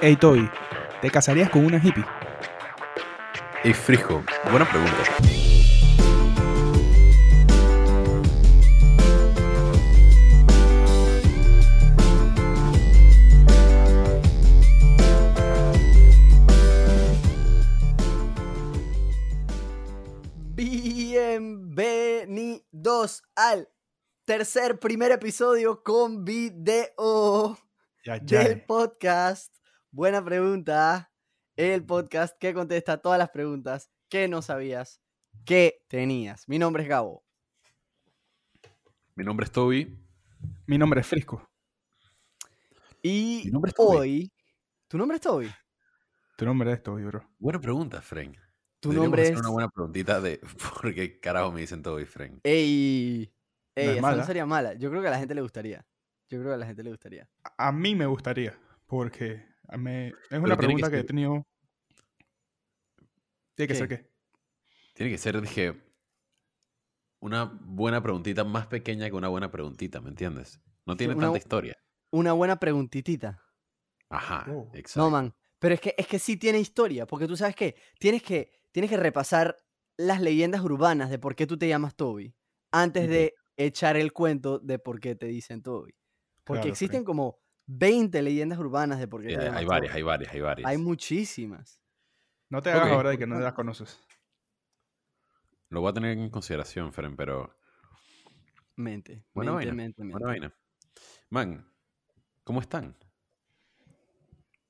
Hey Toby, ¿te casarías con una hippie? Hey Frisco, buena pregunta. Bienvenidos al tercer primer episodio con video Ya, ya. del podcast. Buena pregunta. El podcast que contesta todas las preguntas que no sabías que tenías. Mi nombre es Gabo. Mi nombre es Toby. Mi nombre es Frisco. Y Mi nombre es Toby. hoy. ¿Tu nombre es Toby? Tu nombre es Toby, bro. Buena pregunta, Frank. Tu nombre es. una buena preguntita de por qué carajo me dicen Toby, Frank. Ey. No Ey, es esa mala. no sería mala. Yo creo que a la gente le gustaría. Yo creo que a la gente le gustaría. A mí me gustaría, porque a mí- es Pero una tiene que pregunta que, he ser- tenido. Tiene que ¿Qué? ser qué. Tiene que ser, dije, una buena preguntita más pequeña que una buena preguntita, ¿me entiendes? No tiene una tanta historia. Una buena preguntitita. Ajá, Oh. exacto. No, man. Pero es que, es que sí tiene historia, porque tú sabes qué, tienes que, tienes que repasar las leyendas urbanas de por qué tú te llamas Toby, antes de echar el cuento de por qué te dicen Toby. Porque Claro, existen como 20 leyendas urbanas de por qué Sí, hay, varias, hay varias, hay varias. Hay muchísimas. No te hagas ahora de que no las conoces. Lo voy a tener en consideración, Fren, pero Mente. Buena mente, vaina, mente, mente. buena vaina. Man, ¿cómo están?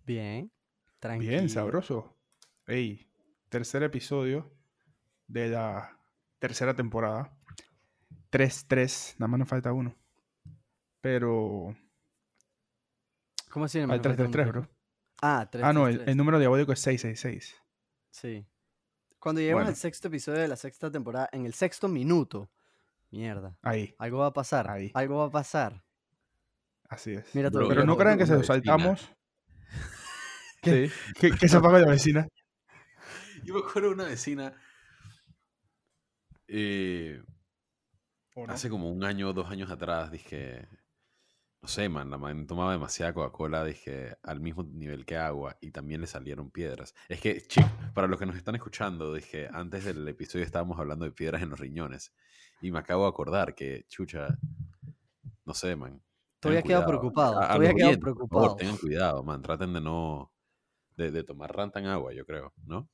Bien. Tranquilo. Bien, sabroso. Ey, tercer episodio de la tercera temporada. 3-3, nada más nos falta uno. Pero. ¿Cómo así? Al Me falta un 3-3-3, bro. Ah, 3 Ah, no, el, el número diabólico es 666. Sí. Cuando lleguemos Bueno. al sexto episodio de la sexta temporada, en el sexto minuto, mierda, Ahí, algo va a pasar. Ahí. Algo va a pasar. así es. Mira Bro, Pero no crean que se lo saltamos. ¿Qué? ¿Qué, qué se apaga la vecina? Yo me acuerdo de una vecina eh, hace como un año o dos años atrás, dije, no sé, man, la man tomaba demasiada Coca-Cola, dije, al mismo nivel que agua y también le salieron piedras. Es que, chicos, para los que nos están escuchando, dije, antes del episodio estábamos hablando de piedras en los riñones y me acabo de acordar que, chucha, no sé, man. Todavía quedado preocupado. A- a Todavía quedado oyentes, por favor, preocupado. tengan cuidado, man, traten de no, de, de tomar ranta en agua, yo creo, ¿no?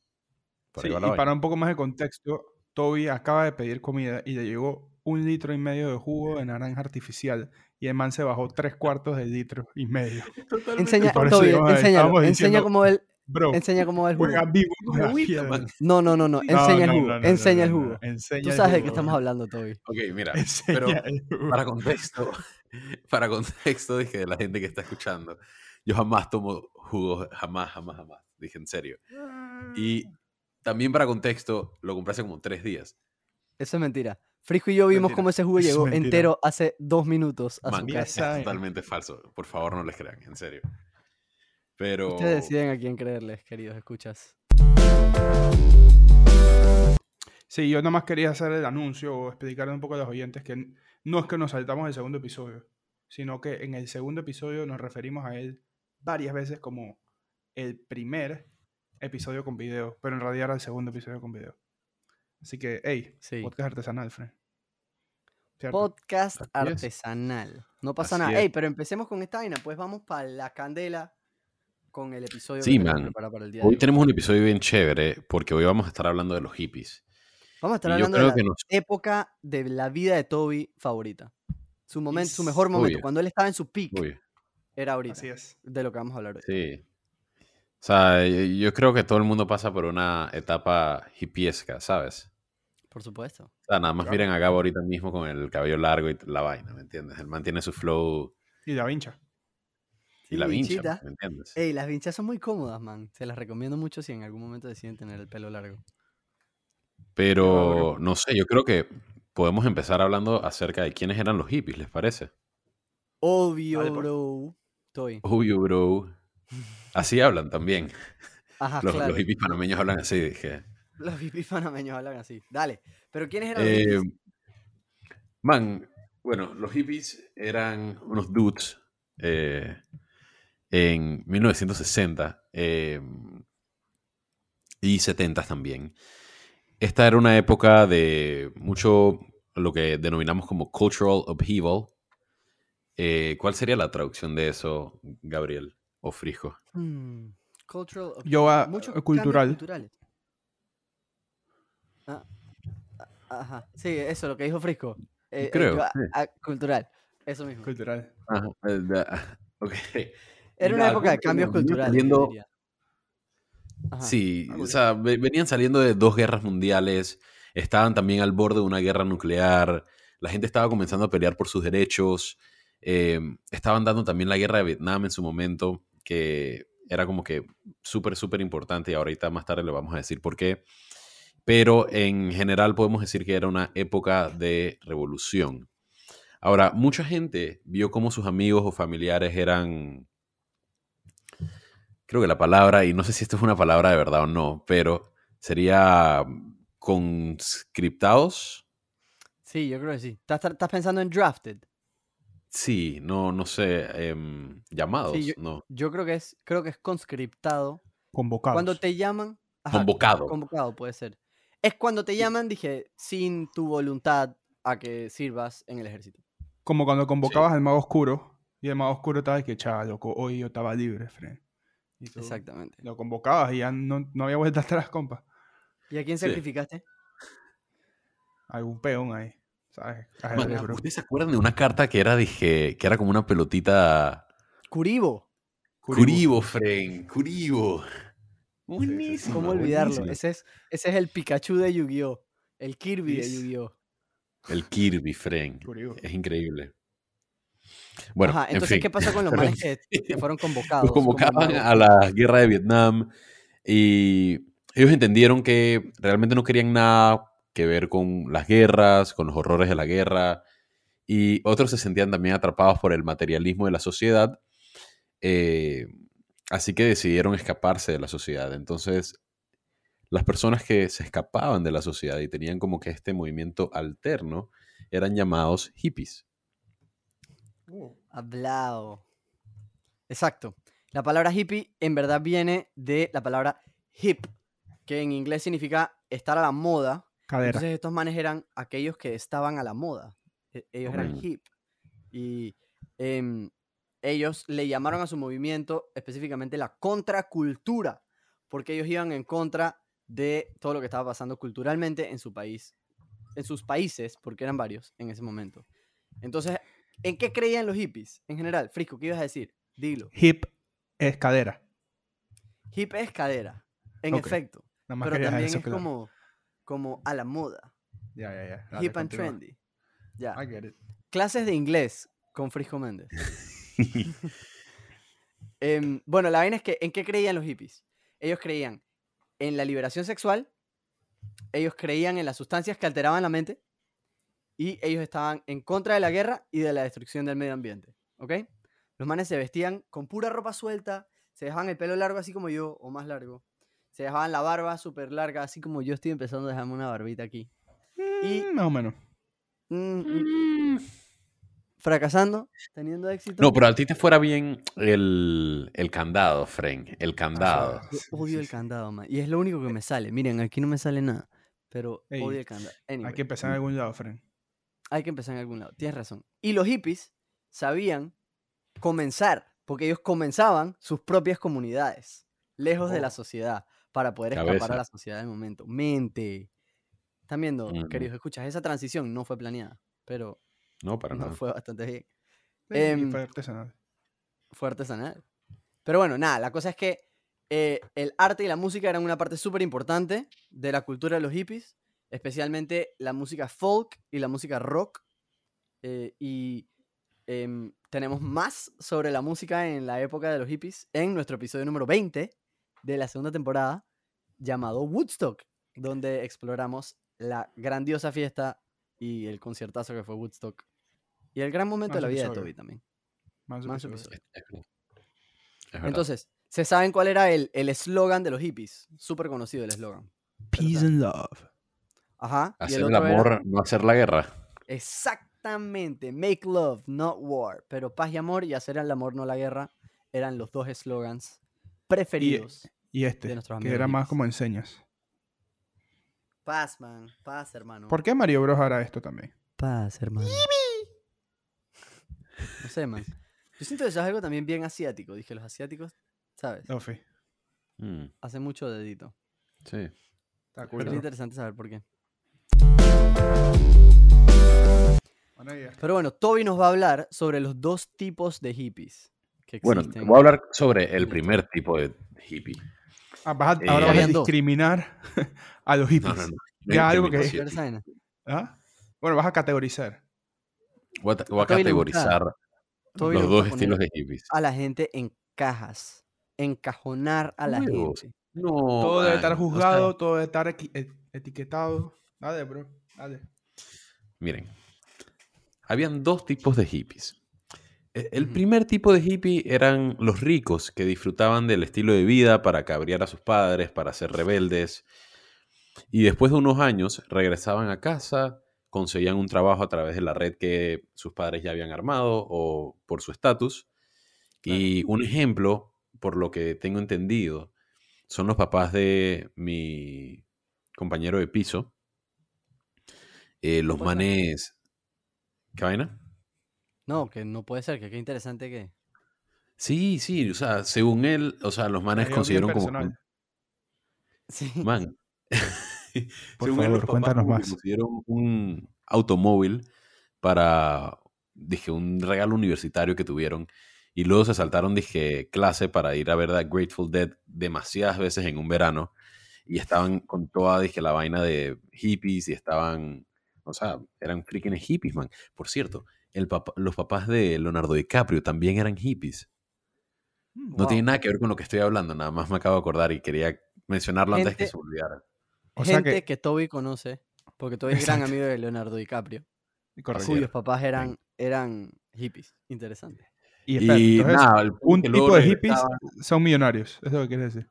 Por Sí, y para un poco más de contexto, Toby acaba de pedir comida y le llegó un litro y medio de jugo de naranja artificial y el man se bajó tres cuartos del litro y medio. Enseña, Toby, enséñalo. Enseña cómo él, Bro, enseña cómo el jugo. vivo. No, no, no, no. Enseña no, el jugo. no, no, enseña no, el no, jugo. no, enseña Tú sabes de qué estamos hablando, Toby. Ok, mira, Enseña pero para contexto, para contexto, dije de la gente que está escuchando, yo jamás tomo jugos, jamás, jamás, jamás, dije en serio. Y también para contexto, lo compré hace como tres días. Eso es mentira. Frisco y yo vimos Mentira. cómo ese jugo es llegó mentira. entero hace dos minutos a su Man, es casa. saben. totalmente falso. Por favor, no les crean, en serio. Pero Ustedes deciden a quién creerles, queridos escuchas. Sí, yo nada más quería hacer el anuncio o explicarle un poco a los oyentes que no es que nos saltamos el segundo episodio, sino que en el segundo episodio nos referimos a él varias veces como el primer episodio con video, pero en realidad era el segundo episodio con video. Así que, hey, Sí. podcast artesanal, Fred. ¿Cierto? Podcast Así es. artesanal. No pasa Así nada. es. Ey, pero empecemos con esta vaina. Pues vamos para la candela con el episodio Sí, que man. para el día de hoy hoy. tenemos un episodio bien chévere porque hoy vamos a estar hablando de los hippies. Vamos a estar Y hablando de la que nos... época de la vida de Toby favorita. Su momento, su mejor momento, cuando él estaba en su peak, Uy, era ahorita. Así es. De lo que vamos a hablar hoy. sí. O sea, yo yo creo que todo el mundo pasa por una etapa hippiesca, ¿sabes? Por supuesto. O sea, nada más Claro. miren a Gabo ahorita mismo con el cabello largo y la vaina, ¿me entiendes? Él mantiene su flow Y Da Vinci. y la vincha. ¿me entiendes? Ey, las vinchas son muy cómodas, man. Se las recomiendo mucho si en algún momento deciden tener el pelo largo. Pero, no sé, yo creo que podemos empezar hablando acerca de quiénes eran los hippies, ¿les parece? Obvio, Vale, bro. Toy. Obvio, bro. Así hablan también. Ajá, Los, claro. los hippies panameños hablan así, dije. Los hippies panameños hablan así. Dale. Pero ¿quiénes eran los Eh, hippies? man, bueno, los hippies eran unos dudes eh, en 1960 eh, y 70 también. Esta era una época de mucho lo que denominamos como cultural upheaval. Eh, ¿Cuál sería la traducción de eso, Gabriel o Frijo? Hmm, Cultural. Yo a- muchos a cambios cultural. culturales. Ah, ajá. Sí, eso, lo que dijo Frisco. Eh, Creo, yo a- sí. a- cultural. Eso mismo. Cultural. Ajá, da- ok. Era una época de cambios culturales. saliendo-. Ajá. Sí, o sea, ve- venían saliendo de dos guerras mundiales, estaban también al borde de una guerra nuclear, la gente estaba comenzando a pelear por sus derechos, eh, estaban dando también la guerra de Vietnam en su momento, que era como que súper, súper importante y ahorita más tarde le vamos a decir por qué. Pero en general podemos decir que era una época de revolución. Ahora, mucha gente vio cómo sus amigos o familiares eran creo que la palabra, y no sé si esto es una palabra de verdad o no, pero sería conscriptados. Sí, yo creo que sí. ¿Estás, estás pensando en drafted? Sí, no, no sé, em, llamados, yo- no. Yo creo que es, creo que es conscriptado. Convocados. Cuando te llaman. ajá, Convocado. Convocado puede ser. Es cuando te llaman, dije, sin tu voluntad a que sirvas en el ejército. Como cuando convocabas al mago oscuro y el mago oscuro estaba de que, chaval, loco, hoy yo estaba libre, friend. Y tú Exactamente. Lo convocabas y ya no, no había vuelta atrás, compa. ¿Y a quién Sí. sacrificaste? Algún peón ahí, ¿sabes? ¿Ustedes se acuerdan de una carta que era, dije, que era como una pelotita? Curibo. Curibo, Fren, Curibo. Buenísimo. ¿Cómo olvidarlo? buenísimo. Ese es, ese es el Pikachu de Yu-Gi-Oh! El Kirby de Yu-Gi-Oh! El Kirby, Fren. Es increíble. Bueno, Ajá, en entonces, fin. ¿qué pasó con los manes que, que fueron convocados? Los convocaban a la guerra de Vietnam y ellos entendieron que realmente no querían nada que ver con las guerras, con los horrores de la guerra y otros se sentían también atrapados por el materialismo de la sociedad, eh, así que decidieron escaparse de la sociedad. Entonces, las personas que se escapaban de la sociedad y tenían como que este movimiento alterno eran llamados hippies. Hablado. Exacto. La palabra hippie en verdad viene de la palabra hip, que en inglés significa estar a la moda. Cadera. Entonces estos manes eran aquellos que estaban a la moda. E- Ellos eran Ok. hip. Y em, ellos le llamaron a su movimiento específicamente la contracultura, porque ellos iban en contra de todo lo que estaba pasando culturalmente en su país, en sus países, porque eran varios en ese momento. Entonces, ¿en qué creían los hippies en general? Frisco, ¿qué ibas a decir? Dilo. Hip es cadera. Hip es cadera, en efecto, Nada más pero también eso es claro. como, como a la moda. Ya, ya, ya. Hip and continúa. trendy. Ya. I get it. Clases de inglés con Frisco Méndez. Em, bueno, la vaina es que, ¿en qué creían los hippies? Ellos creían en la liberación sexual, ellos creían en las sustancias que alteraban la mente y ellos estaban en contra de la guerra y de la destrucción del medio ambiente, ¿ok? Los manes se vestían con pura ropa suelta, se dejaban el pelo largo así como yo, o más largo, se dejaban la barba súper larga, así como yo estoy empezando a dejarme una barbita aquí. Y- Mm, Más o menos. Mm, mm, fracasando, teniendo éxito. No, pero a ti te fuera bien el, el candado, Fren. El candado. Yo odio el candado, man. Y es lo único que me sale. Miren, aquí no me sale nada. Pero Ey, odio el candado. Anyway, Hay que empezar en algún lado, Fren. hay que empezar en algún lado. Tienes razón. Y los hippies sabían comenzar, porque ellos comenzaban sus propias comunidades, lejos de la Oh. sociedad, para poder escapar a la sociedad del momento. Mente. Están viendo, Ujú. queridos escuchas, esa transición no fue planeada, pero No, para no nada. fue bastante bien. Em, fue artesanal. fue artesanal. Pero bueno, nada, la cosa es que eh, el arte y la música eran una parte súper importante de la cultura de los hippies, especialmente la música folk y la música rock. eh, y em, tenemos más sobre la música en la época de los hippies en nuestro episodio número 20 de la segunda temporada llamado Woodstock, donde exploramos la grandiosa fiesta y el conciertazo que fue Woodstock. Y el gran momento de la vida de episodio. Toby también. Más más verdad. Entonces, ¿se saben cuál era el el eslogan de los hippies? Súper conocido el eslogan. Peace and love. Ajá. hacer el el otro era- amor, no hacer la guerra. exactamente. Make love, not war. Pero paz y amor y hacer el amor, no la guerra. eran los dos eslogans preferidos. Y este, de nuestros que amigos era más como enseñas. Paz, man. Paz, hermano. ¿Por qué Mario Bros hará esto también? Paz, hermano. No sé, man. Yo siento que eso es algo también bien asiático. Dije, los asiáticos, ¿sabes? Ofi. Mm, Hacen mucho dedito. sí. Está Pero es cool. interesante saber por qué. Buena idea. Pero bueno, Toby nos va a hablar sobre los dos tipos de hippies que Bueno, existen. voy a hablar sobre el primer tipo de hippie. Ah, vas a- Eh, ahora vas a habían dos. discriminar a los No, hippies. no, no. Ya algo que-. ¿Ah? Bueno, vas a categorizar. Voy a, voy categorizar Los dos estilos de hippies. A la gente en cajas. Encajonar a la gente. No, Todo debe estar man, o sea, juzgado, todo debe estar et- etiquetado. Dale, bro. Dale. miren, habían dos tipos de hippies. E- El primer tipo de hippie eran los ricos que disfrutaban del estilo de vida para cabrear a sus padres, para ser rebeldes. Y después de unos años regresaban a casa, conseguían un trabajo a través de la red que sus padres ya habían armado o por su estatus. Y un ejemplo, por lo que tengo entendido, son los papás de mi compañero de piso. Eh, los manes... ¿Qué vaina? No, que no puede ser, que qué interesante que. Sí, sí, o sea, según él, o sea, los manes consiguieron como... Sí. Man. Por Según él, los favor, papás cuéntanos más. un automóvil para, dije, un regalo universitario que tuvieron. Y luego se saltaron, dije, clase para ir a ver The Grateful Dead demasiadas veces en un verano. Y estaban con toda, dije, la vaina de hippies y estaban, o sea, eran freaking hippies, man. Por cierto, el papá- los papás de Leonardo DiCaprio también eran hippies. Mm, No wow. tiene nada que ver con lo que estoy hablando, nada más me acabo de acordar y quería mencionarlo antes que se olvidara. O sea gente que- que... Toby conoce, porque Toby es gran amigo de Leonardo DiCaprio, Correcto. cuyos papás eran, eran hippies. Interesante. Y, espera, Y entonces, nada, el punto un tipo de hippies son millonarios. Es lo que quieres decir.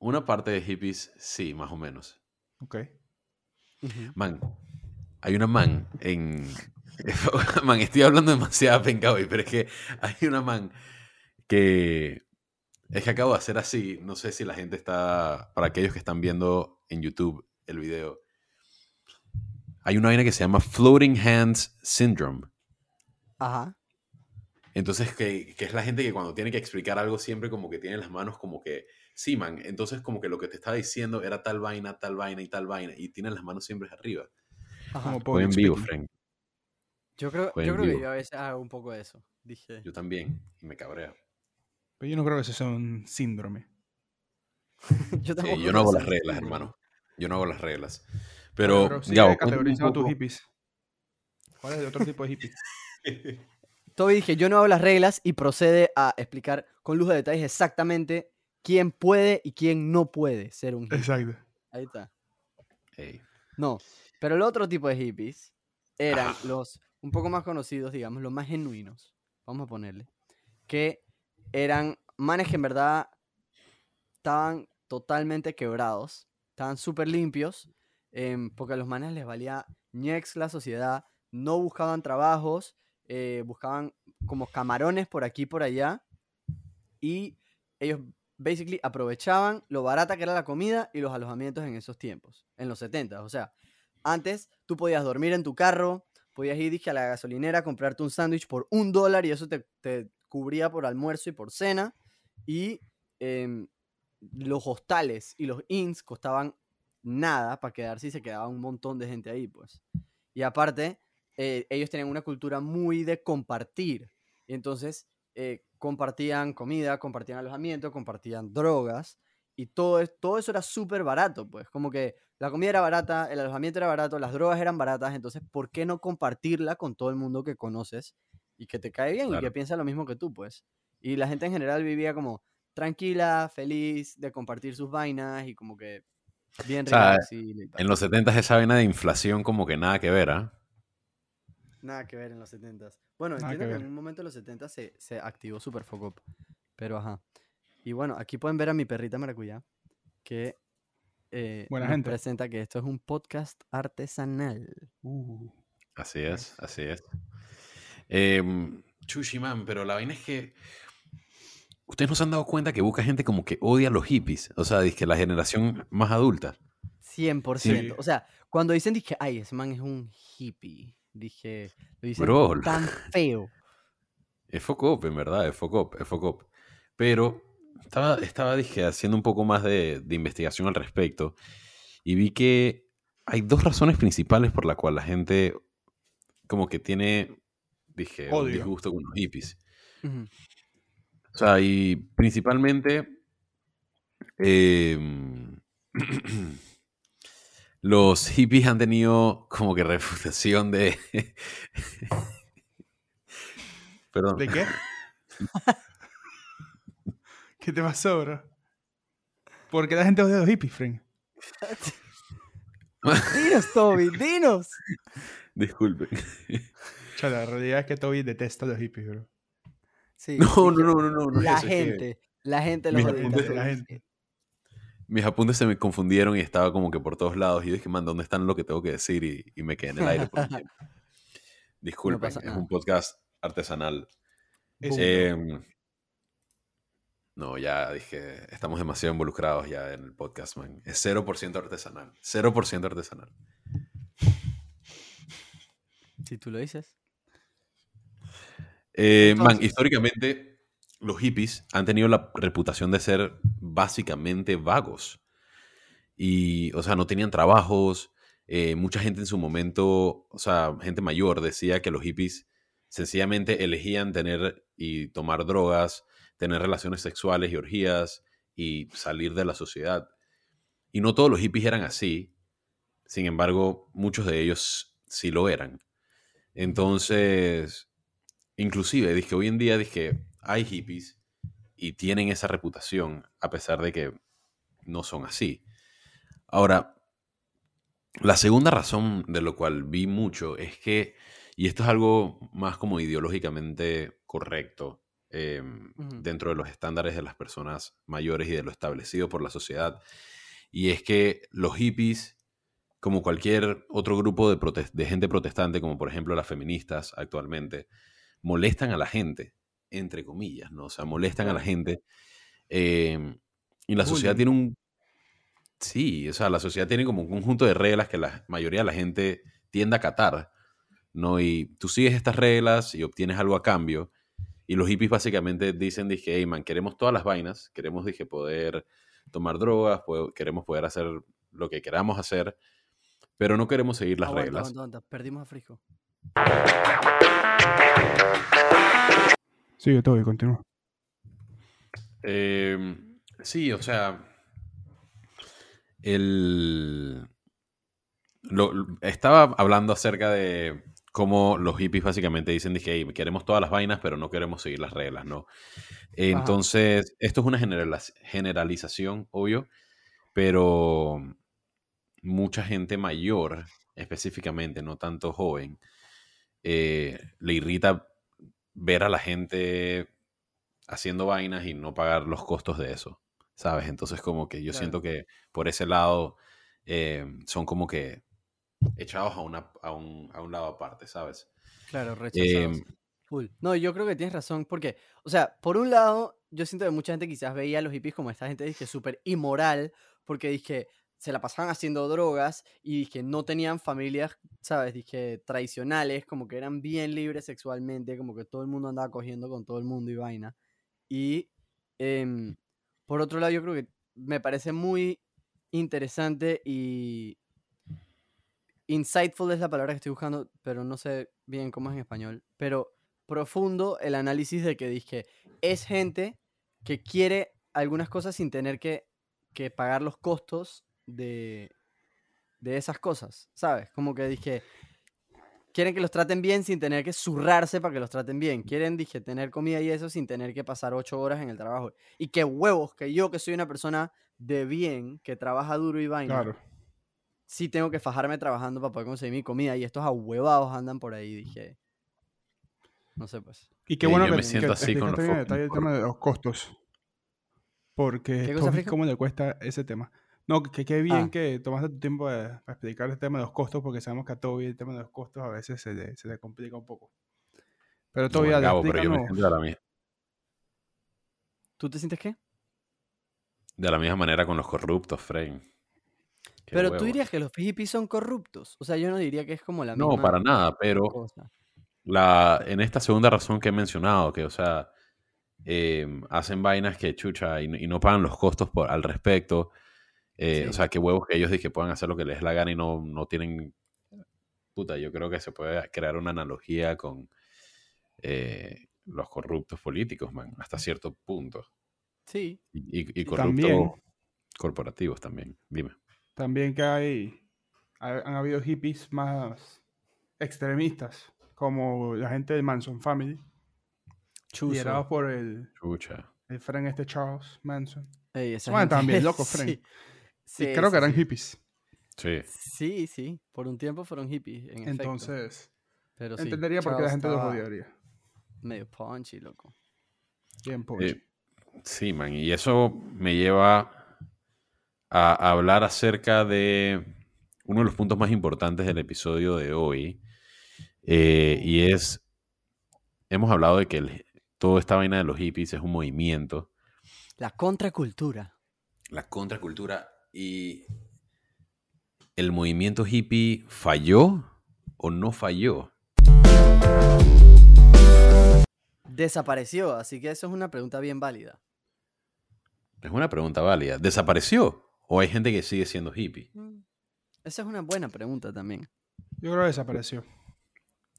Una parte de hippies, sí, más o menos. Ok. Man, hay una man en... man, estoy hablando demasiado penca hoy, pero es que hay una man que... Es que acabo de hacer así, no sé si la gente está... Para aquellos que están viendo en YouTube el video, hay una vaina que se llama Floating Hands Syndrome. Ajá. Entonces, que, que es la gente que cuando tiene que explicar algo siempre como que tiene las manos como que, sí, man, entonces como que lo que te estaba diciendo era tal vaina, tal vaina y tal vaina, y tienen las manos siempre arriba. Ajá. Como Fue en vivo. Frank. Yo creo, yo creo que yo a veces hago un poco de eso. Dije. Yo también, y me cabrea. Pero yo no creo que eso sea un síndrome. yo, Sí, no hago las reglas, hermano. ¿no? Yo no hago las reglas. Bueno, Pero, sigue Gabo, cuéntame un categorizando tus hippies. ¿Cuál es el otro tipo de hippies? Toby dije, yo no hago las reglas y procede a explicar con lujo de detalles exactamente quién puede y quién no puede ser un hippie. Exacto. Ahí está. Ey, No, pero el otro tipo de hippies eran Ajá. los un poco más conocidos, digamos, los más genuinos, vamos a ponerle, que eran manes que en verdad estaban totalmente quebrados, estaban súper limpios, em, porque a los manes les valía ñex la sociedad, no buscaban trabajos, eh, buscaban como camarones por aquí y por allá, y ellos basically aprovechaban lo barata que era la comida y los alojamientos en esos tiempos, en los 70. O sea, antes tú podías dormir en tu carro, podías ir dije, a la gasolinera comprarte un sándwich por un dólar y eso te cubría por almuerzo y por cena. Y em, los hostales y los inns costaban nada para quedarse y se quedaba un montón de gente ahí, pues. Y aparte, eh, ellos tenían una cultura muy de compartir. Y entonces eh, compartían comida, compartían alojamiento, compartían drogas. Y todo, todo eso era súper barato, pues. Como que la comida era barata, el alojamiento era barato, las drogas eran baratas. Entonces, ¿por qué no compartirla con todo el mundo que conoces y que te cae bien y que piensa lo mismo que tú, pues? Y la gente en general vivía como tranquila, feliz de compartir sus vainas y como que bien O sea, y. En los 70 esa vaina de inflación como que nada que ver, ¿ah? Nada que ver en los 70s. Bueno, Nada entiendo que en un momento de los 70 se, se activó Super Focop. Pero ajá. Y bueno, aquí pueden ver a mi perrita maracuyá que eh, Buena nos gente. presenta que esto es un podcast artesanal. Uh, Así es, así es. Em, Chuchi, man, pero la vaina es que. Ustedes no se han dado cuenta que busca gente como que odia a los hippies. O sea, dice que la generación más adulta. 100%. Sí. O sea, cuando dicen, dije, ay, ese man es un hippie. Dije, lo dicen Bro, tan feo. Es Focop, en verdad, es Focop, es Focop. Pero estaba, estaba dije, haciendo un poco más de, de investigación al respecto y vi que hay dos razones principales por las cuales la gente como que tiene, dije, un Odio. disgusto con los hippies. O sea, y principalmente em, los hippies han tenido como que reputación de... Perdón. ¿De qué? ¿Qué te pasó, bro? ¿Por qué la gente odia a los hippies, Frank? Dinos, Toby, dinos. Disculpen. La realidad es que Toby detesta a los hippies, bro. Sí, No, no, no, no, no, La eso, es que gente, la gente los apuntes la gente. Mis apuntes se me confundieron y estaba como que por todos lados. Y yo dije, man, ¿dónde están lo que tengo que decir? Y, y me quedé en el aire por un tiempo. Disculpen, es un podcast artesanal. Es- Em, no, ya dije, estamos demasiado involucrados ya en el podcast, man. Es 0% artesanal. 0% artesanal. Si tú lo dices. Eh, man, históricamente los hippies han tenido la reputación de ser básicamente vagos. Y, o sea, no tenían trabajos. eh, mucha gente en su momento, o sea, gente mayor decía que los hippies sencillamente elegían tener y tomar drogas, tener relaciones sexuales y orgías y salir de la sociedad. Y no todos los hippies eran así. Sin embargo, muchos de ellos sí lo eran. Entonces, inclusive, dije, hoy en día, dije, hay hippies y tienen esa reputación, a pesar de que no son así. Ahora, la segunda razón de lo cual vi mucho es que, y esto es algo más como ideológicamente correcto eh, Ujú. dentro de los estándares de las personas mayores y de lo establecido por la sociedad, y es que los hippies, como cualquier otro grupo de gente protestante, como por ejemplo las feministas actualmente, molestan a la gente, entre comillas, ¿no? O sea, molestan a la gente. eh, y la sociedad tiene un... Sí, o sea, la sociedad tiene como un conjunto de reglas que la mayoría de la gente tiende a acatar, ¿no? Y tú sigues estas reglas y obtienes algo a cambio. Y los hippies básicamente dicen, dije, hey, man, queremos todas las vainas, queremos, dije, poder tomar drogas, queremos poder hacer lo que queramos hacer, pero no queremos seguir las Aguanta, reglas. aguanta, aguanta. Perdimos a Frisco. Sí, Toby, continúa. Eh, sí, o sea, el, lo- estaba hablando acerca de cómo los hippies básicamente dicen, dije, "Hey, queremos todas las vainas, pero no queremos seguir las reglas, ¿no? Entonces, esto es una generaliz- generalización, obvio, pero mucha gente mayor, específicamente, no tanto joven, eh, le irrita ver a la gente haciendo vainas y no pagar los costos de eso, ¿sabes? Entonces como que yo Claro. siento que por ese lado eh, son como que echados a, una, a, un, a un lado aparte, ¿sabes? Claro, rechazados. Em, Full. No, yo creo que tienes razón, porque, o sea, por un lado, yo siento que mucha gente quizás veía a los hippies como esta gente, súper inmoral, porque dije, se la pasaban haciendo drogas y dije, no tenían familias, ¿sabes? Dije, tradicionales, como que eran bien libres sexualmente, como que todo el mundo andaba cogiendo con todo el mundo y vaina. Y, em, por otro lado, yo creo que me parece muy interesante y insightful es la palabra que estoy buscando, pero no sé bien cómo es en español. Pero profundo el análisis de que dije, es gente que quiere algunas cosas sin tener que, que pagar los costos de, de esas cosas, ¿sabes? Como que dije, quieren que los traten bien sin tener que zurrarse para que los traten bien. Quieren, dije, tener comida y eso sin tener que pasar ocho horas en el trabajo. Y qué huevos, que yo que soy una persona de bien, que trabaja duro y vaina, Claro. sí tengo que fajarme trabajando para poder conseguir mi comida y estos ahuevados andan por ahí, dije. No sé, pues. Y qué Sí, bueno yo que, me siento que así con los detalle el tema de los costos. Porque ¿Qué cosa? ¿cómo le cuesta ese tema? No, que qué bien Ah. que tomaste tu tiempo para explicar el tema de los costos, porque sabemos que a Toby el tema de los costos a veces se le, se le complica un poco. Pero No, todavía Gabo, pero yo me siento de la, mi- ¿Tú te sientes qué? de la misma manera con los corruptos, Frame. Qué Pero tú dirías que los hippies son corruptos. O sea, yo no diría que es como la No, misma para nada, pero cosa. la, en esta segunda razón que he mencionado, que, o sea, em, hacen vainas que chucha y, no- y no pagan los costos por, al respecto. Eh, Sí. O sea, que huevos que ellos dicen que puedan hacer lo que les dé la gana y no, no tienen. Puta, yo creo que se puede crear una analogía con eh, los corruptos políticos, man, hasta cierto punto. Sí, Y, y- corruptos También. corporativos también. Dime. También que hay, ha- han habido hippies más extremistas, como la gente de Manson Family, liderados por el, Chucha. el friend este Charles Manson. Ey, esa Bueno, gente- también, loco, Frank. sí. Sí, y creo sí, que eran sí. hippies. Sí. Sí, sí. Por un tiempo fueron hippies, en. Entonces, Pero sí, entendería por qué la gente los odiaría. Medio punchy, loco. Bien. Eh, sí, man. Y eso me lleva a, a hablar acerca de uno de los puntos más importantes del episodio de hoy. eh, y es, hemos hablado de que el- toda esta vaina de los hippies es un movimiento. La contracultura. La contracultura y el movimiento hippie falló o no falló. Desapareció, así que eso es una pregunta bien válida. Es una pregunta válida. ¿Desapareció o hay gente que sigue siendo hippie? Mm, Esa es una buena pregunta también. Yo creo que desapareció.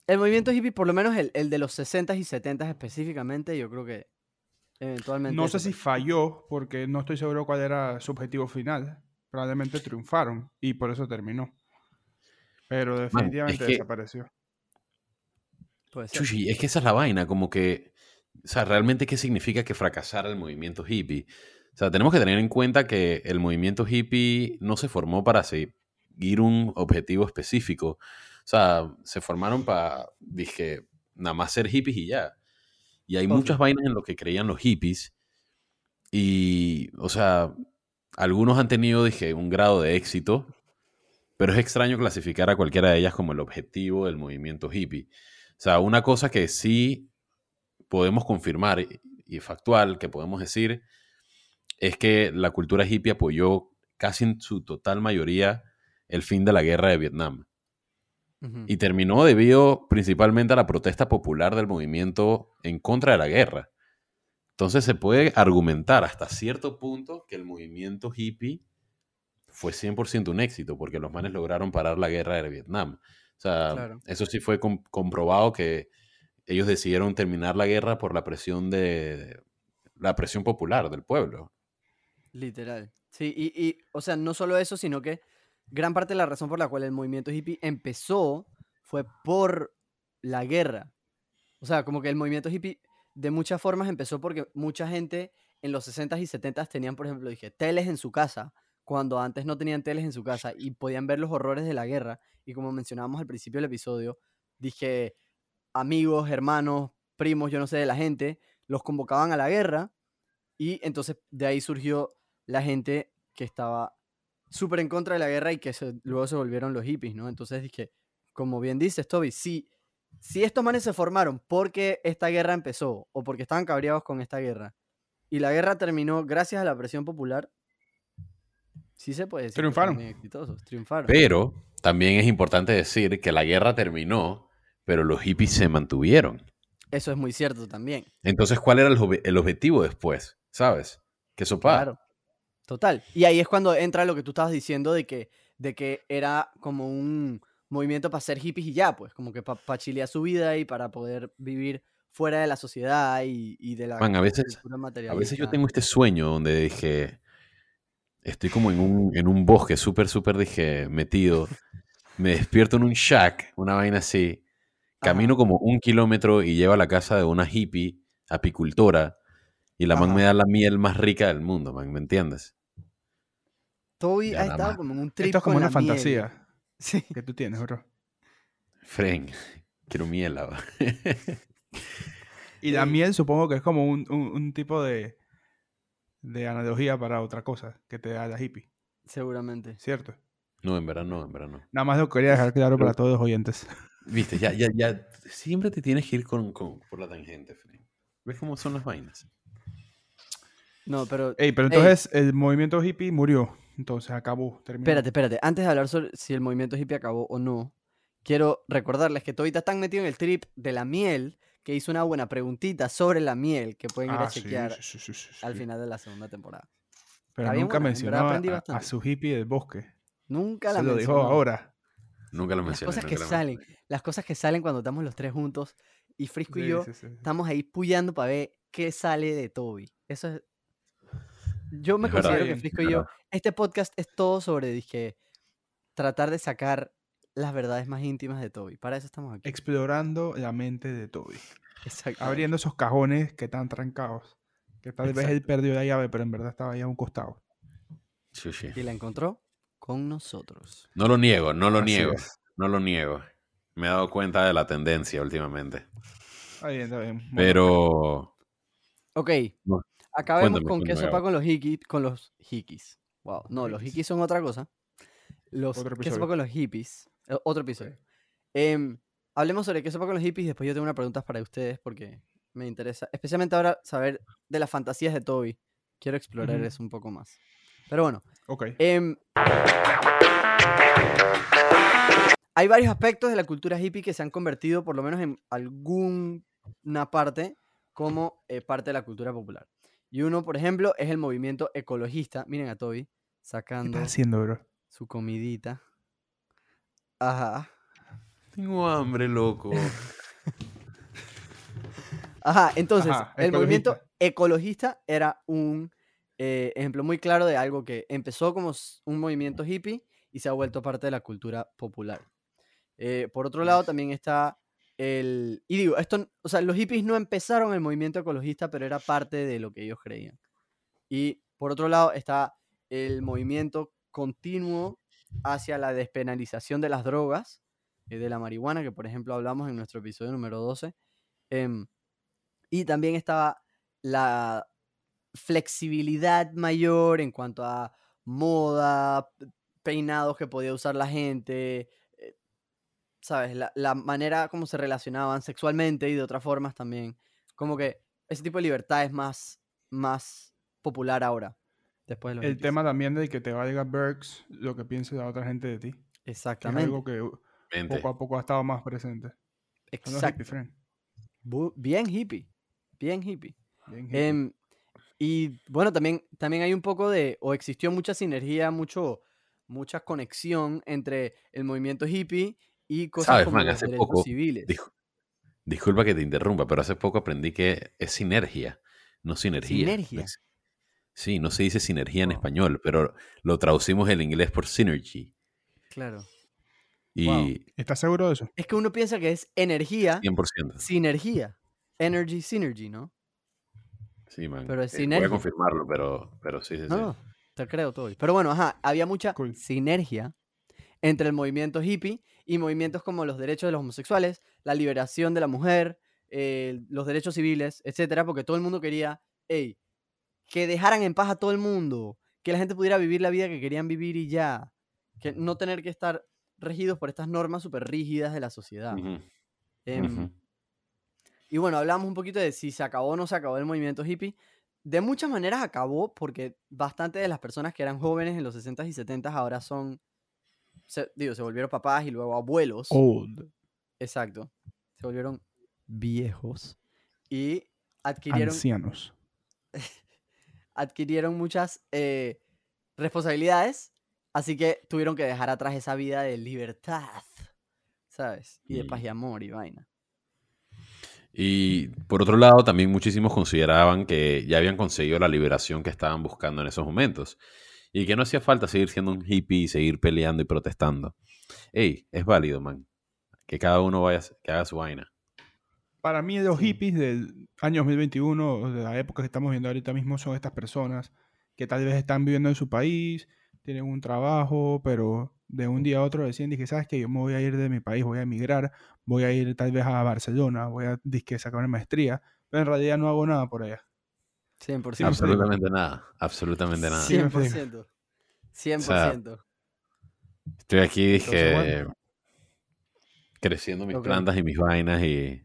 El movimiento hippie, por lo menos el, el de los 60s y 70s específicamente, yo creo que eventualmente... No sé si falló, porque no estoy seguro cuál era su objetivo final. Probablemente triunfaron y por eso terminó. Pero definitivamente que- desapareció. Chuchi, es que esa es la vaina, como que, o sea, realmente qué significa que fracasara el movimiento hippie. O sea, tenemos que tener en cuenta que el movimiento hippie no se formó para seguir un objetivo específico. O sea, se formaron para, dije, nada más ser hippies y ya. Y hay muchas vainas en lo que creían los hippies. Y, o sea, algunos han tenido, dije, un grado de éxito, pero es extraño clasificar a cualquiera de ellas como el objetivo del movimiento hippie. O sea, una cosa que sí podemos confirmar y- y factual que podemos decir es que la cultura hippie apoyó casi en su total mayoría el fin de la guerra de Vietnam. Y terminó debido principalmente a la protesta popular del movimiento en contra de la guerra. Entonces se puede argumentar hasta cierto punto que el movimiento hippie fue 100% un éxito porque los manes lograron parar la guerra de Vietnam. O sea, Claro. eso sí fue com- comprobado que ellos decidieron terminar la guerra por la presión de la presión popular del pueblo. Literal. Sí, y, y, o sea, no solo eso, sino que gran parte de la razón por la cual el movimiento hippie empezó fue por la guerra. O sea, como que el movimiento hippie de muchas formas empezó porque mucha gente en los 60s y 70s tenían, por ejemplo, dije, teles en su casa, cuando antes no tenían teles en su casa y podían ver los horrores de la guerra. Y como mencionábamos al principio del episodio, dije, amigos, hermanos, primos, yo no sé, de la gente, los convocaban a la guerra y entonces de ahí surgió la gente que estaba súper en contra de la guerra y que se- luego se volvieron los hippies, ¿no? Entonces dije, como bien dices, Toby, si, si estos manes se formaron porque esta guerra empezó o porque estaban cabreados con esta guerra y la guerra terminó gracias a la presión popular, sí se puede decir. que Triunfaron. exitosos, triunfaron. Pero también es importante decir que la guerra terminó, pero los hippies se mantuvieron. Eso es muy cierto también. Entonces, ¿cuál era el objetivo después? ¿Sabes? Que sopa. Claro. Total. Y ahí es cuando entra lo que tú estabas diciendo de que, de que era como un movimiento para ser hippies y ya, pues, como que para chilear su vida y para poder vivir fuera de la sociedad y, y de la Man, a veces- A veces yo tengo este sueño donde dije, estoy como en un, en un bosque súper, súper, dije, metido. Me despierto en un shack, una vaina así. Camino Ajá. como un kilómetro y llego a la casa de una hippie apicultora y la man me da la miel más rica del mundo, man, ¿me entiendes? Toby Ya ha nada estado más. como en un trip Esto es como con una miel. fantasía Sí. que tú tienes, bro. Fren, quiero miel. ah, va. Y la Sí. miel supongo que es como un, un- un tipo de, de analogía para otra cosa que te da la hippie, Seguramente. ¿cierto? no, en verdad no, en verdad no. Nada más lo quería dejar claro para todos los oyentes. Viste, ya, ya, ya. Siempre te tienes que ir con, con- por la tangente, Fred. ¿Ves cómo son las vainas? No, pero Ey, pero Ey. entonces el movimiento hippie murió. Entonces acabó, terminó. espérate, espérate. Antes de hablar sobre si el movimiento hippie acabó o no, quiero recordarles que todavía están metidos en el trip de la miel, que hizo una buena preguntita sobre la miel que pueden ir a Ah, chequear sí, sí, sí, sí, al sí. final de la segunda temporada. Pero nunca buena, a, su hippie del bosque. Nunca la Se lo dijo ahora. Nunca lo Las mencioné. cosas que nunca lo salen, mencioné. las cosas que salen cuando estamos los tres juntos y Frisco y yo sí, sí, sí. estamos ahí puyando para ver qué sale de Toby. Eso es. Yo me Es verdad, considero que Frisco y yo, este podcast es todo sobre dije, tratar de sacar las verdades más íntimas de Toby. Para eso estamos aquí. Explorando la mente de Toby. Exactamente. Abriendo esos cajones que están trancados. Que tal vez él perdió la llave, pero en verdad estaba ahí a un costado. Sí, sí. Y la encontró con nosotros. No lo niego, no lo Así niego. es. No lo niego. Me he dado cuenta de la tendencia últimamente. Está bien, está bien. Pero. Ok. No, Acabemos cuéntame, con qué cuéntame, sopa Gabo. con los hikis. Con los hikis. Wow. No, los Hikis. son otra cosa. Los qué sopa con los hippies. eh, Otro episodio. Em, hablemos sobre qué sopa con los hippies. Después yo tengo una pregunta para ustedes porque me interesa. Especialmente ahora saber de las fantasías de Toby. Quiero explorar Ujú. eso un poco más. Pero bueno. Ok. em, hay varios aspectos de la cultura hippie que se han convertido, por lo menos en alguna parte, como eh, parte de la cultura popular. Y uno, por ejemplo, es el movimiento ecologista. Miren a Toby ¿Qué sacando estás haciendo, bro? su comidita. Ajá. Tengo hambre, loco. Ajá, entonces, Ajá, el movimiento ecologista. era un eh, ejemplo muy claro de algo que empezó como un movimiento hippie y se ha vuelto parte de la cultura popular. Eh, por otro lado, también está el... Y digo, esto, o sea, los hippies no empezaron el movimiento ecologista, pero era parte de lo que ellos creían. Y por otro lado está el movimiento continuo hacia la despenalización de las drogas, eh, de la marihuana, que por ejemplo hablamos en nuestro episodio número 12. em, y también estaba la flexibilidad mayor en cuanto a moda, peinados que podía usar la gente, ¿sabes? La, la manera como se relacionaban sexualmente y de otras formas también. Como que ese tipo de libertad es más, más popular ahora. Después de los El hippies. tema también de que te valga Berks lo que piense la otra gente de ti. Que es Exactamente. algo que Mente. poco a poco ha estado más presente. Exacto. hippie, friend. Bu- Bien hippie. Bien hippie. Bien hippie. Em, y bueno, también, también hay un poco de, o existió mucha sinergia, mucho, mucha conexión entre el movimiento hippie y cosas ¿Sabes, como Frank? los Hace derechos poco civiles. Dis- disculpa que te interrumpa, pero hace poco aprendí que es sinergia, no sinergia. Sinergia. Sí, no se dice sinergia en Wow. español, pero lo traducimos del inglés por synergy. Claro. Y Wow. ¿Estás seguro de eso? Es que uno piensa que es energía, 100%. sinergia. Energy, synergy, ¿no? Sí, man. Pero es Eh, voy sinergia. a confirmarlo, pero, pero sí, sí, sí. No, no, te creo todo. Pero bueno, ajá, había mucha Cool. sinergia entre el movimiento hippie y movimientos como los derechos de los homosexuales, la liberación de la mujer, eh, los derechos civiles, etcétera, porque todo el mundo quería, hey, que dejaran en paz a todo el mundo, que la gente pudiera vivir la vida que querían vivir y ya, que no tener que estar regidos por estas normas súper rígidas de la sociedad. Em, y bueno, hablamos un poquito de si se acabó o no se acabó el movimiento hippie. De muchas maneras acabó porque bastante de las personas que eran jóvenes en los 60s y 70s ahora son, se, digo, se volvieron papás y luego abuelos. Old. Exacto. Se volvieron viejos y adquirieron, Ancianos. adquirieron muchas eh, responsabilidades, así que tuvieron que dejar atrás esa vida de libertad, ¿sabes? Y de paz Mm. y amor y vaina. Y por otro lado, también muchísimos consideraban que ya habían conseguido la liberación que estaban buscando en esos momentos. Y que no hacía falta seguir siendo un hippie y seguir peleando y protestando. Ey, es válido, man. Que cada uno vaya, que haga su vaina. Para mí, los Sí. hippies del año 2021, o de la época que estamos viendo ahorita mismo, son estas personas que tal vez están viviendo en su país, tienen un trabajo, pero de un día a otro deciden, dije, ¿sabes qué? Yo me voy a ir de mi país, voy a emigrar, voy a ir tal vez a Barcelona, voy a dizque, sacar una maestría, pero en realidad no hago nada por allá. 100%. Sí, me explico. Absolutamente nada. Absolutamente nada. Sí, me explico. 100%. 100%. Estoy aquí, dije. Creciendo mis Ok. plantas y mis vainas y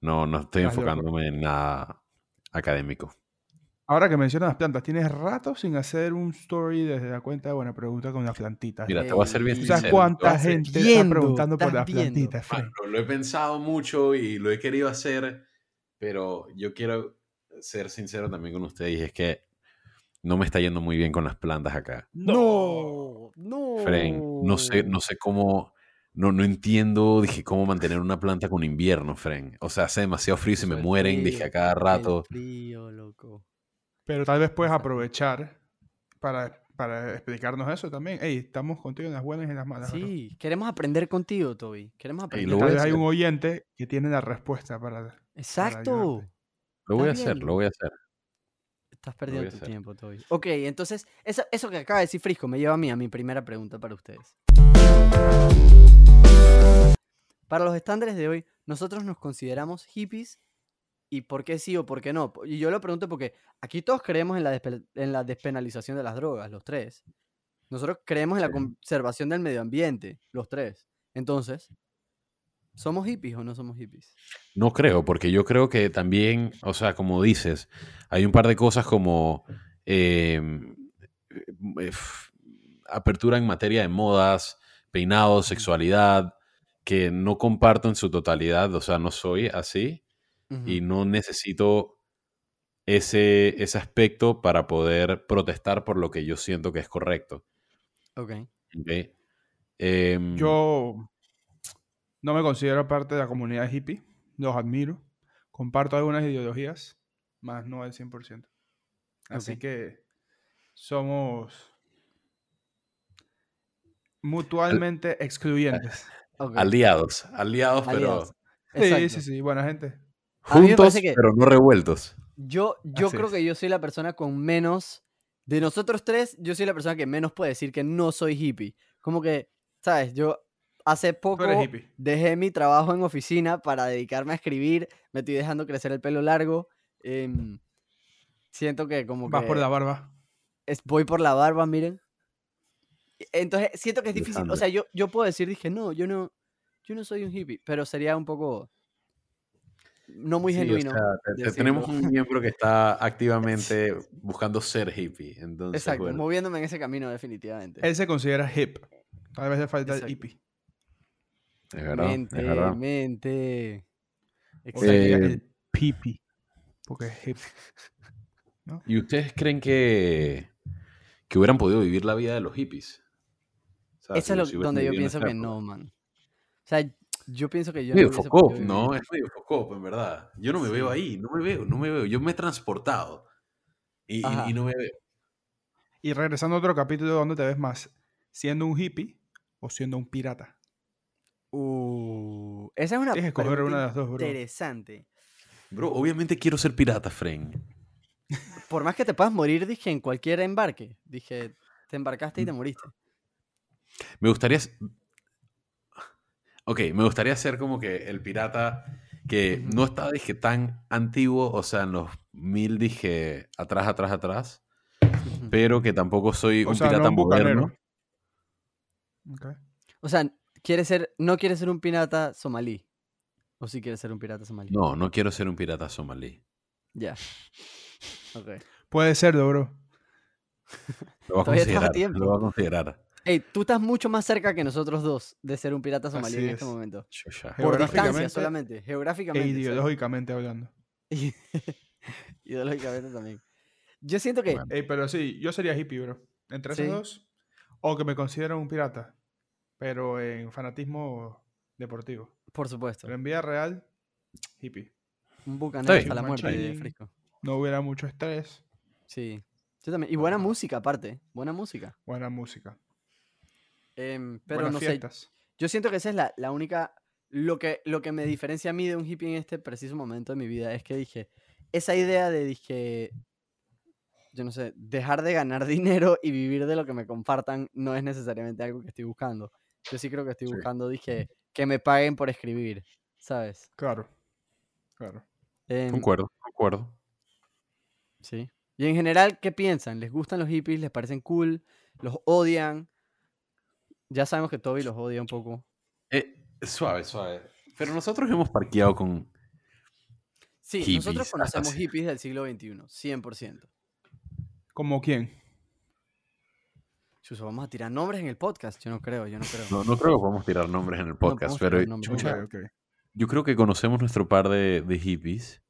no, no estoy loco. enfocándome en nada académico. Ahora que mencionas las plantas, ¿tienes rato sin hacer un story desde la cuenta de Buena Pregunta con las plantitas? Mira, te voy a ser bien Ey, ¿Tú sabes sincero. a cuánta gente está viendo, preguntando por las viendo. plantitas? Mano, lo he pensado mucho y lo he querido hacer, pero yo quiero ser sincero también con ustedes es que no me está yendo muy bien con las plantas acá. No, no. Fren, no sé, no sé cómo, no, no entiendo, dije, cómo mantener una planta con invierno, Fren. O sea, hace demasiado frío y se me mueren, dije, a cada rato. Frío, loco. Pero tal vez puedes aprovechar para, para explicarnos eso también. Ey, estamos contigo en las buenas y en las malas. Sí, queremos aprender contigo, Toby. Queremos aprender. lo Tal vez hay un oyente que tiene la respuesta para... Exacto. Lo voy a hacer, lo voy a hacer. Estás perdiendo tu hacer. tiempo, Toby. Ok, entonces, eso, eso que acaba de decir Frisco me lleva a mí a mi primera pregunta para ustedes. Para los estándares de hoy, nosotros nos consideramos hippies y por qué sí o por qué no. Y yo lo pregunto porque aquí todos creemos en la, despe- en la despenalización de las drogas, los tres. Nosotros creemos en la Sí. conservación del medio ambiente, los tres. Entonces, ¿somos hippies o no somos hippies? No creo, porque yo creo que también, o sea, como dices, hay un par de cosas como em, eh, apertura en materia de modas, peinados, sexualidad, que no comparto en su totalidad, o sea, no soy así y no necesito ese, ese aspecto para poder protestar por lo que yo siento que es correcto. Ok. ¿ok? Em, Yo no me considero parte de la comunidad hippie. Los admiro. Comparto algunas ideologías, más no al 100%. Así que somos mutuamente excluyentes. aliados, aliados, pero Aliados. Sí, Exacto. sí, sí, buena gente. Juntos, que- pero no revueltos. Yo, yo Así creo es. que yo soy la persona con menos. De nosotros tres, yo soy la persona que menos puede decir que no soy hippie. Como que, ¿sabes? Yo hace poco dejé mi trabajo en oficina para dedicarme a escribir. Me estoy dejando crecer el pelo largo. em, siento que como Vas que por la barba. es- voy por la barba, miren. Entonces siento que es difícil. O sea, yo, yo puedo decir, dije, no, yo no, yo no soy un hippie. Pero sería un poco. No muy Sí, o genuino. sea, tenemos un miembro que está activamente buscando ser hippie. Entonces, Exacto, bueno. moviéndome en ese camino, definitivamente. Él se considera hip. Tal vez le falta el hippie. Es verdad, mente, es verdad. mente. O sería Eh, el pipi. Porque es hip. ¿Y ustedes creen que, que hubieran podido vivir la vida de los hippies? O sea, Eso si- es lo, donde yo pienso que no, man. O sea, yo pienso que yo Medio no hubiese Foucault, podido ¿no? Es medio Foucault, en verdad. Yo no me veo ahí, no me veo, no me veo. Yo me he transportado y, y- Ajá. y no me veo. Y regresando a otro capítulo, ¿dónde te ves más? ¿Siendo un hippie o siendo un pirata? Uh, esa es una Tienes que escoger pregunta una de las dos, bro. interesante. Bro, obviamente quiero ser pirata, Fren. Por más que te puedas morir, dije, en cualquier embarque. Dije, te embarcaste Mm. y te moriste. Me gustaría. Ok, me gustaría ser como que el pirata que no está, dije, tan antiguo, o sea, en los mil, dije, atrás, atrás, atrás, pero que tampoco soy O un sea, no pirata un moderno. O sea, ¿quieres ser, no quieres ser un pirata somalí. O sí quieres ser un pirata somalí. No, no quiero ser un pirata somalí. Ya. Ok. Puede serlo, bro. Lo voy a considerar. tiempo. Lo voy a considerar. Ey, tú estás mucho más cerca que nosotros dos de ser un pirata somalí Así en este es. momento. Yo ya. Por distancia Geográficamente solamente. E Geográficamente. ¿sabes? ideológicamente hablando. Ideológicamente también. Yo siento que. Bueno. Ey, pero sí, yo sería hippie, bro. Entre esos Sí. dos, o que me considero un pirata, pero en fanatismo deportivo. Por supuesto. Pero en vida real, hippie. Un bucanero hasta la muerte de. Frisco. No hubiera mucho estrés, Sí. Yo también. Y buena música, aparte. Buena música. buena música. Em, pero buenas no sé. Yo siento que esa es la, la única. Lo que, lo que me diferencia a mí de un hippie en este preciso momento de mi vida es que dije. Esa idea de dije. Yo no sé, dejar de ganar dinero y vivir de lo que me compartan no es necesariamente algo que estoy buscando. Yo sí creo que estoy Sí. buscando, dije, que me paguen por escribir, ¿sabes? Claro. Claro. Em, Concuerdo, concuerdo. Sí. Y en general, ¿qué piensan? ¿Les gustan los hippies? ¿Les parecen cool? ¿Los odian? Ya sabemos que Toby los odia un poco. Eh, Suave, suave. Pero nosotros hemos parqueado con... Sí, Hippies, nosotros conocemos hippies del siglo XXI, 100%. ¿Como quién? Chuso, vamos a tirar nombres en el podcast. Yo no creo, yo no creo. No, no creo que podamos tirar nombres en el podcast, pero chucha, yo creo que conocemos nuestro par de, de hippies.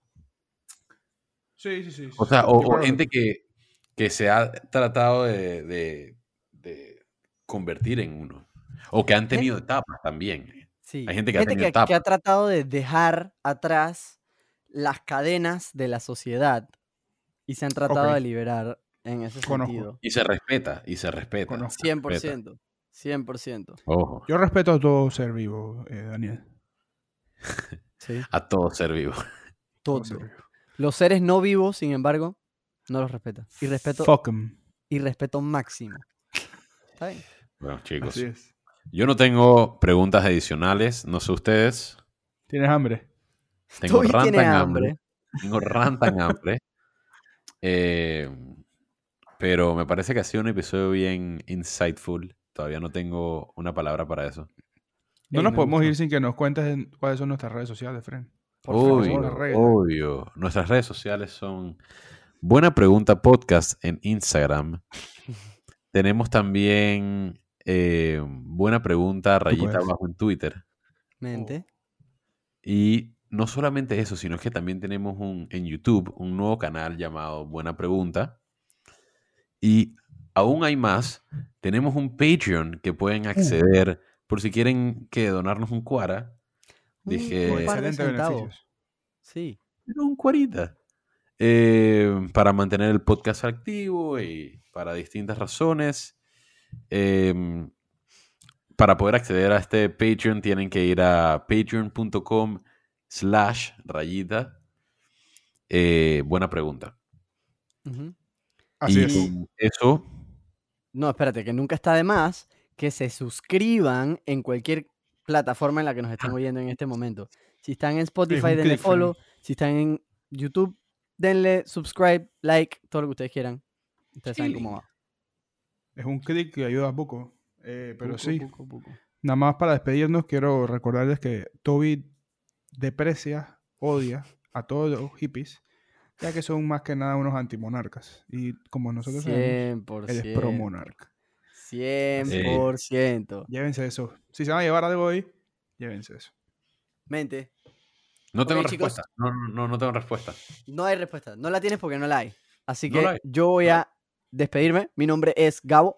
Sí, sí, sí. O sea, o, gente que, que se ha tratado de, de- de convertir en uno. O que han tenido etapas también. Sí. Hay gente que ha tenido que, que ha etapas. tratado de dejar atrás las cadenas de la sociedad y se han tratado de liberar en ese Conozco. sentido. Y se respeta, y se respeta. Conozco. se respeta. 100%. 100%. Ojo, Yo respeto a todo ser vivo, eh, Daniel. Sí. a todo ser vivo. Todo Todo. ser vivo. Los seres no vivos, sin embargo, no los respeta. Y respeto, Fuck 'em. y respeto máximo. ¿Está bien? Bueno, chicos, Así es. yo no tengo preguntas adicionales, no sé ustedes. ¿Tienes hambre? Tengo tiene rantan hambre. hambre. Tengo rantan hambre. Eh, pero me parece que ha sido un episodio bien insightful. Todavía no tengo una palabra para eso. No nos podemos ir sin que nos cuentes en- cuáles son nuestras redes sociales, Fren. Por favor, Obvio, obvio. Nuestras redes sociales son Buena Pregunta Podcast en Instagram. Tenemos también eh, Buena Pregunta Rayita abajo en Twitter. Mente. Y no solamente eso, sino que también tenemos un, en YouTube un nuevo canal llamado Buena Pregunta. Y aún hay más. Tenemos un Patreon que Uh. pueden acceder por si quieren que donarnos un cuara. Dije- un par de centavos. Sí. Pero un cuarita. Eh, para mantener el podcast activo y para distintas razones. Em, para poder acceder a este Patreon tienen que ir a patreon.com slash rayita. Eh, buena pregunta. Ujú. Así y es. eso, No, espérate, que nunca está de más que se suscriban en cualquier plataforma en la que nos estén oyendo en este momento. Si están en Spotify, un denle follow. Si están en YouTube, denle subscribe, like, todo lo que ustedes quieran. Ustedes saben cómo va. Es un clic que ayuda poco. eh, pero Poco, sí, poco, poco. nada más para despedirnos, quiero recordarles que Toby deprecia, odia a todos los hippies, ya que son más que nada unos antimonarcas. Y como nosotros sabemos, 100%. él es pro monarca. 100%. Llévense eso. Si se van a llevar algo hoy, llévense eso. Mente, no tengo respuesta. No, no, no, no tengo respuesta. no hay respuesta. No la tienes porque no la hay. Así que hay. yo voy a despedirme. Mi nombre es Gabo.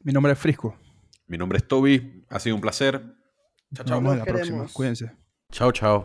Mi nombre es Frisco. Mi nombre es Toby. Ha sido un placer. Chao, Nos chao. vemos en la próxima. Cuídense. Chao, chao.